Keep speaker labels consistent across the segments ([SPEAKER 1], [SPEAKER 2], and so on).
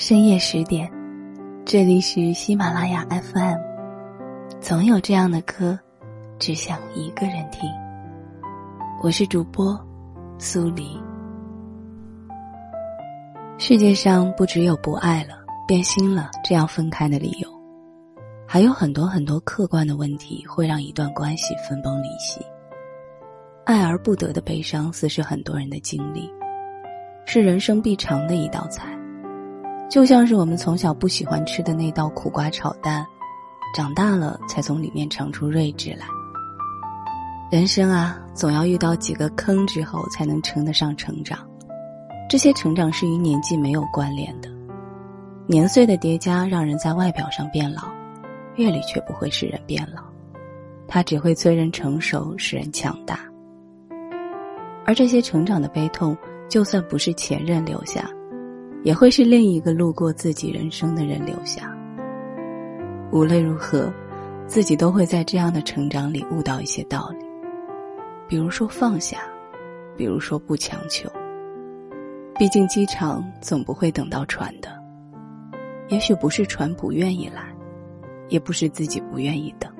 [SPEAKER 1] 深夜十点，这里是喜马拉雅 FM。总有这样的歌，只想一个人听。我是主播苏黎。世界上不只有不爱了、变心了这样分开的理由，还有很多很多客观的问题会让一段关系分崩离析。爱而不得的悲伤，似是很多人的经历，是人生必尝的一道菜。就像是我们从小不喜欢吃的那道苦瓜炒蛋，长大了才从里面尝出睿智来。人生啊，总要遇到几个坑之后，才能称得上成长。这些成长是与年纪没有关联的，年岁的叠加让人在外表上变老，阅历却不会使人变老，它只会催人成熟，使人强大。而这些成长的悲痛，就算不是前任留下。也会是另一个路过自己人生的人留下。无论如何，自己都会在这样的成长里悟到一些道理，比如说放下，比如说不强求。毕竟机场总不会等到船的，也许不是船不愿意来，也不是自己不愿意等，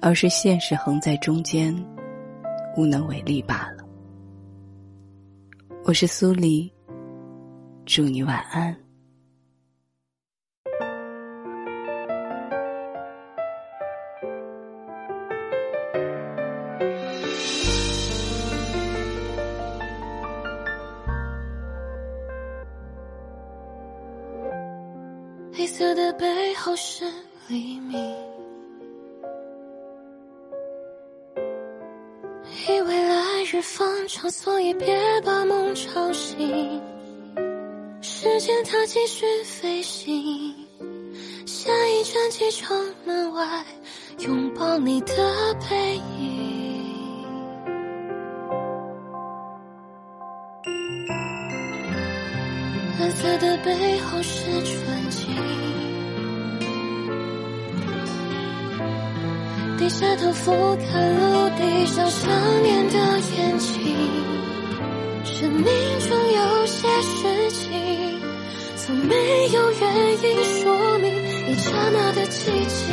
[SPEAKER 1] 而是现实横在中间，无能为力罢了。我是苏黎。祝你晚安。
[SPEAKER 2] 黑色的背后是黎明，以为来日方长，所以别把梦吵醒。时间它继续飞行，下一站机场门外，拥抱你的背影。蓝色的背后是纯净，低下头俯瞰陆地上想念的眼睛，生命中有些事。从没有原因说明一刹那的寂静。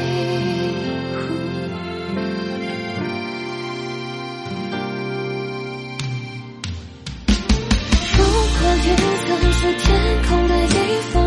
[SPEAKER 2] 如果云层是天空的一封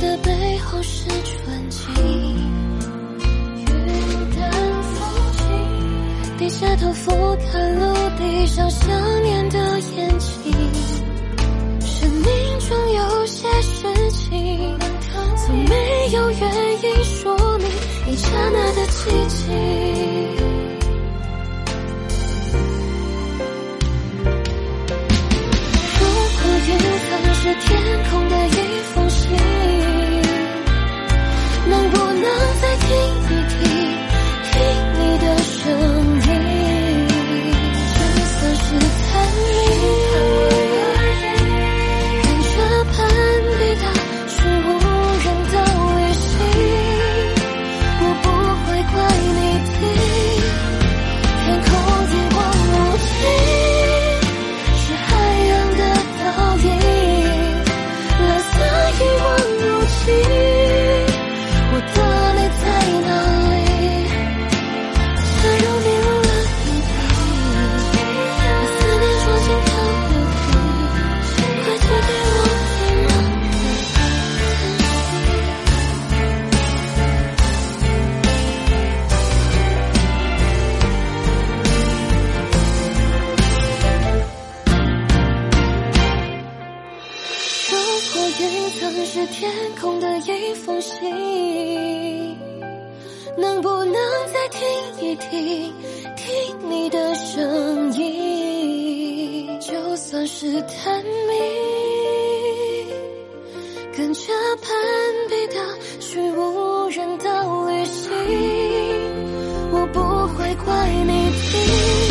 [SPEAKER 2] 的背后是纯净，云淡风轻，低下头俯瞰陆地上想念的眼睛。生命中有些事情，从没有原因说明一刹那的寂静。一封信，能不能再听一听？听你的声音，就算是探秘，跟着攀比的去无人岛旅行，我不会怪你的。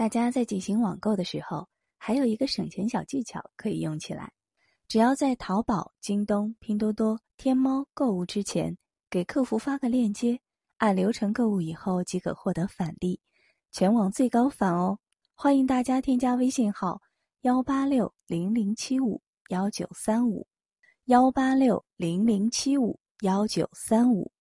[SPEAKER 1] 大家在进行网购的时候，还有一个省钱小技巧可以用起来。只要在淘宝、京东、拼多多、天猫购物之前，给客服发个链接，按流程购物以后即可获得返利，全网最高返哦！欢迎大家添加微信号幺八六零零七五幺九三五幺八六零零七五幺九三五。